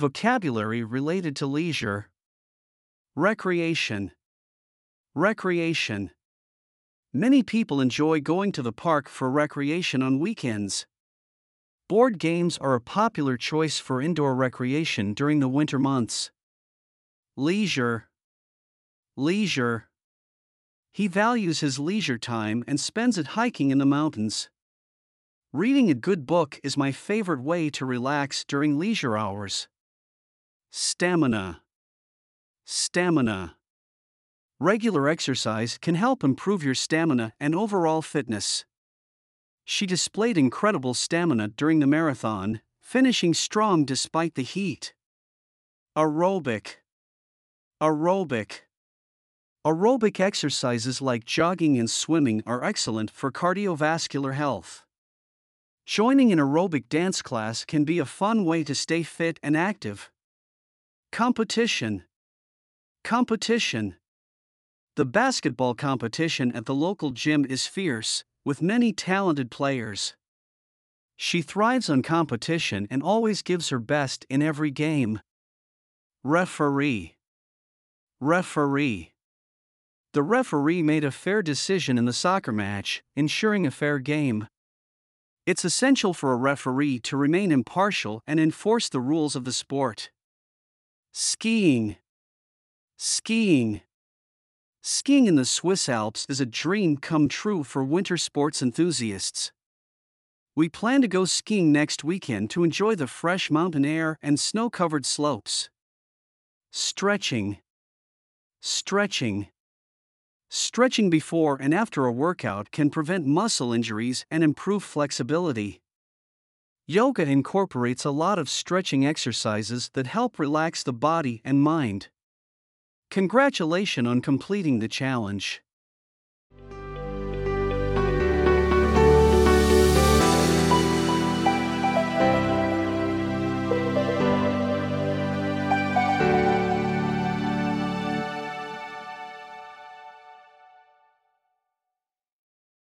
Vocabulary related to leisure. Recreation. Recreation. Many people enjoy going to the park for recreation on weekends. Board games are a popular choice for indoor recreation during the winter months. Leisure. Leisure. He values his leisure time and spends it hiking in the mountains. Reading a good book is my favorite way to relax during leisure hours. Stamina. Stamina. Regular exercise can help improve your stamina and overall fitness. She displayed incredible stamina during the marathon, finishing strong despite the heat. Aerobic. Aerobic. Aerobic exercises like jogging and swimming are excellent for cardiovascular health. Joining an aerobic dance class can be a fun way to stay fit and active. Competition. Competition. The basketball competition at the local gym is fierce, with many talented players. She thrives on competition and always gives her best in every game. Referee. Referee. The referee made a fair decision in the soccer match, ensuring a fair game. It's essential for a referee to remain impartial and enforce the rules of the sport. Skiing. Skiing. Skiing in the Swiss Alps is a dream come true for winter sports enthusiasts. We plan to go skiing next weekend to enjoy the fresh mountain air and snow covered slopes. Stretching. Stretching. Stretching before and after a workout can prevent muscle injuries and improve flexibility. Yoga incorporates a lot of stretching exercises that help relax the body and mind. Congratulations on completing the challenge.